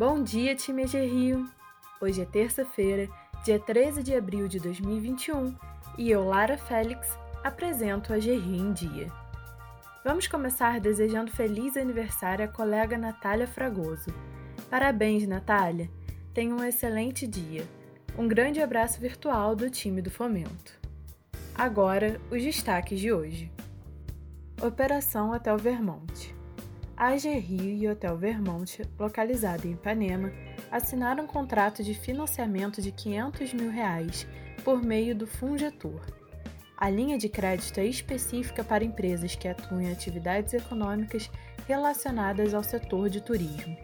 Bom dia, time AG Rio! Hoje é terça-feira, dia 13 de abril de 2021 e eu, Lara Félix, apresento a Rio em Dia. Vamos começar desejando feliz aniversário à colega Natália Fragoso. Parabéns, Natália! Tenha um excelente dia. Um grande abraço virtual do time do Fomento. Agora, os destaques de hoje. Operação Hotel Vermont. AG Rio e Hotel Vermont, localizado em Ipanema, assinaram um contrato de financiamento de 500 mil reais por meio do Fungetur. A linha de crédito é específica para empresas que atuam em atividades econômicas relacionadas ao setor de turismo.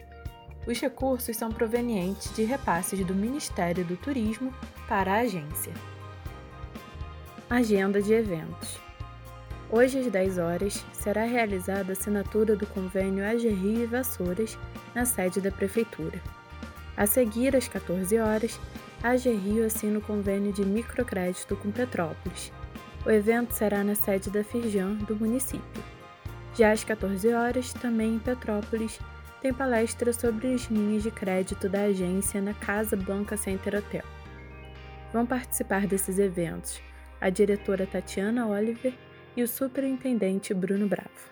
Os recursos são provenientes de repasses do Ministério do Turismo para a agência. Agenda de eventos. Hoje às 10 horas será realizada a assinatura do convênio AG Rio e Vassouras na sede da prefeitura. A seguir, às 14 horas, a assina o convênio de microcrédito com Petrópolis, o evento será na sede da Firjan do município. Já às 14 horas, também em Petrópolis, tem palestra sobre as linhas de crédito da agência na Casa Blanca Center Hotel. Vão participar desses eventos a diretora Tatiana Oliver e o superintendente Bruno Bravo.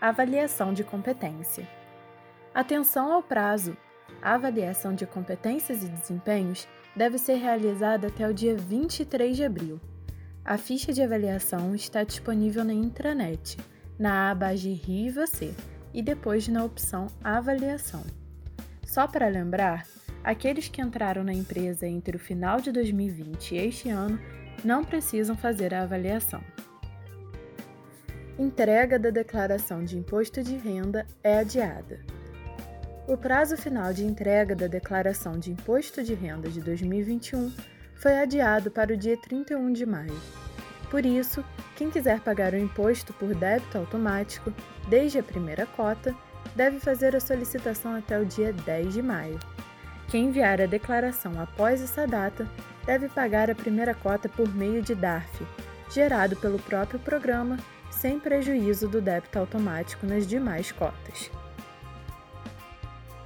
Avaliação de competência. Atenção ao prazo. A avaliação de competências e desempenhos deve ser realizada até o dia 23 de abril. A ficha de avaliação está disponível na intranet, na aba Agir e Você, e depois na opção Avaliação. Só para lembrar, aqueles que entraram na empresa entre o final de 2020 e este ano não precisam fazer a avaliação. Entrega da declaração de imposto de renda é adiada. O prazo final de entrega da declaração de imposto de renda de 2021 foi adiado para o dia 31 de maio. Por isso, quem quiser pagar o imposto por débito automático desde a primeira cota deve fazer a solicitação até o dia 10 de maio. Quem enviar a declaração após essa data deve pagar a primeira cota por meio de DARF, gerado pelo próprio programa, sem prejuízo do débito automático nas demais cotas.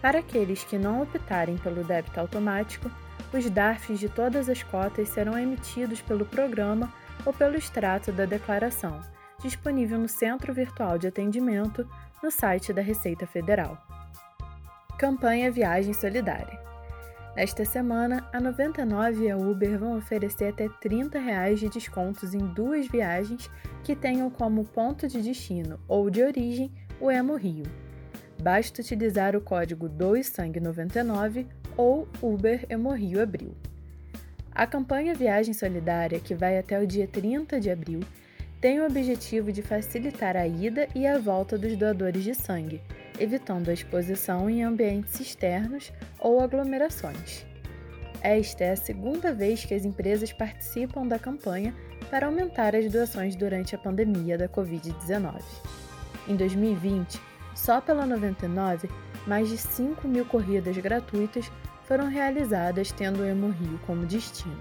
Para aqueles que não optarem pelo débito automático, os DARFs de todas as cotas serão emitidos pelo programa ou pelo extrato da declaração, disponível no Centro Virtual de Atendimento no site da Receita Federal. Campanha Viagem Solidária. Nesta semana, a 99 e a Uber vão oferecer até 30 reais de descontos em duas viagens que tenham como ponto de destino ou de origem o Emo Rio. Basta utilizar o código DOESANGUE99 ou Uber Hemorrio Abril. A campanha Viagem Solidária, que vai até o dia 30 de abril, tem o objetivo de facilitar a ida e a volta dos doadores de sangue, evitando a exposição em ambientes externos ou aglomerações. Esta é a segunda vez que as empresas participam da campanha para aumentar as doações durante a pandemia da Covid-19. Em 2020, só pela 99, mais de 5 mil corridas gratuitas foram realizadas tendo o Hemorrio como destino.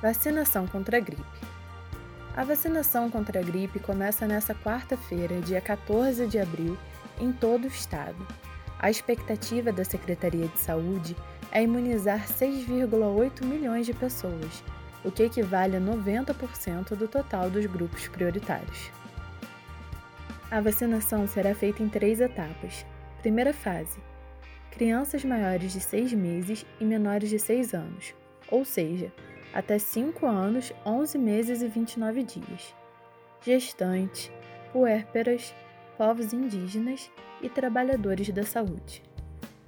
Vacinação contra a gripe. A vacinação contra a gripe começa nesta quarta-feira, dia 14 de abril, em todo o estado. A expectativa da Secretaria de Saúde é imunizar 6,8 milhões de pessoas, o que equivale a 90% do total dos grupos prioritários. A vacinação será feita em três etapas. Primeira fase: crianças maiores de 6 meses e menores de 6 anos, ou seja, até 5 anos, 11 meses e 29 dias. Gestantes, puérperas, povos indígenas e trabalhadores da saúde.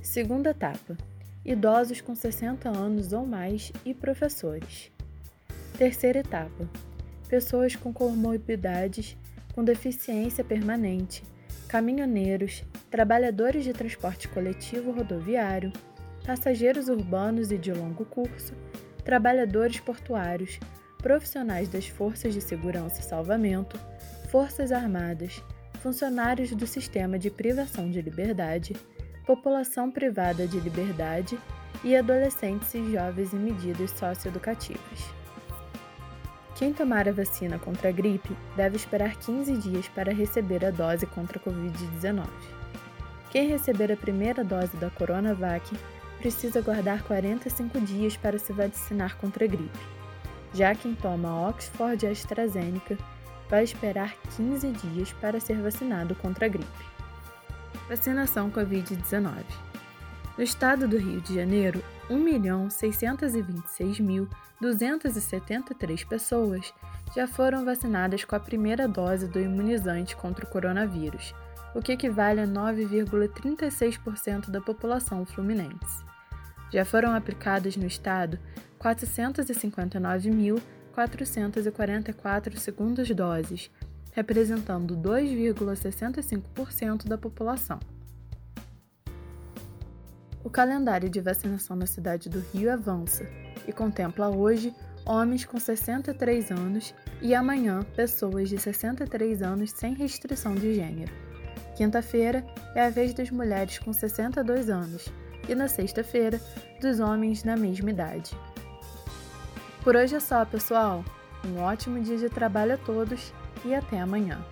Segunda etapa: idosos com 60 anos ou mais e professores. Terceira etapa: pessoas com comorbidades, com deficiência permanente, caminhoneiros, trabalhadores de transporte coletivo rodoviário, passageiros urbanos e de longo curso, trabalhadores portuários, profissionais das forças de segurança e salvamento, forças armadas, funcionários do sistema de privação de liberdade, população privada de liberdade e adolescentes e jovens em medidas socioeducativas. Quem tomar a vacina contra a gripe deve esperar 15 dias para receber a dose contra a Covid-19. Quem receber a primeira dose da Coronavac precisa guardar 45 dias para se vacinar contra a gripe. Já quem toma Oxford AstraZeneca vai esperar 15 dias para ser vacinado contra a gripe. Vacinação Covid-19 No estado do Rio de Janeiro, 1.626.273 pessoas já foram vacinadas com a primeira dose do imunizante contra o coronavírus, o que equivale a 9,36% da população fluminense. Já foram aplicadas no estado 459.444 segundas doses, representando 2,65% da população. O calendário de vacinação na cidade do Rio avança e contempla hoje homens com 63 anos e amanhã pessoas de 63 anos sem restrição de gênero. Quinta-feira é a vez das mulheres com 62 anos e na sexta-feira dos homens na mesma idade. Por hoje é só, pessoal. Um ótimo dia de trabalho a todos e até amanhã.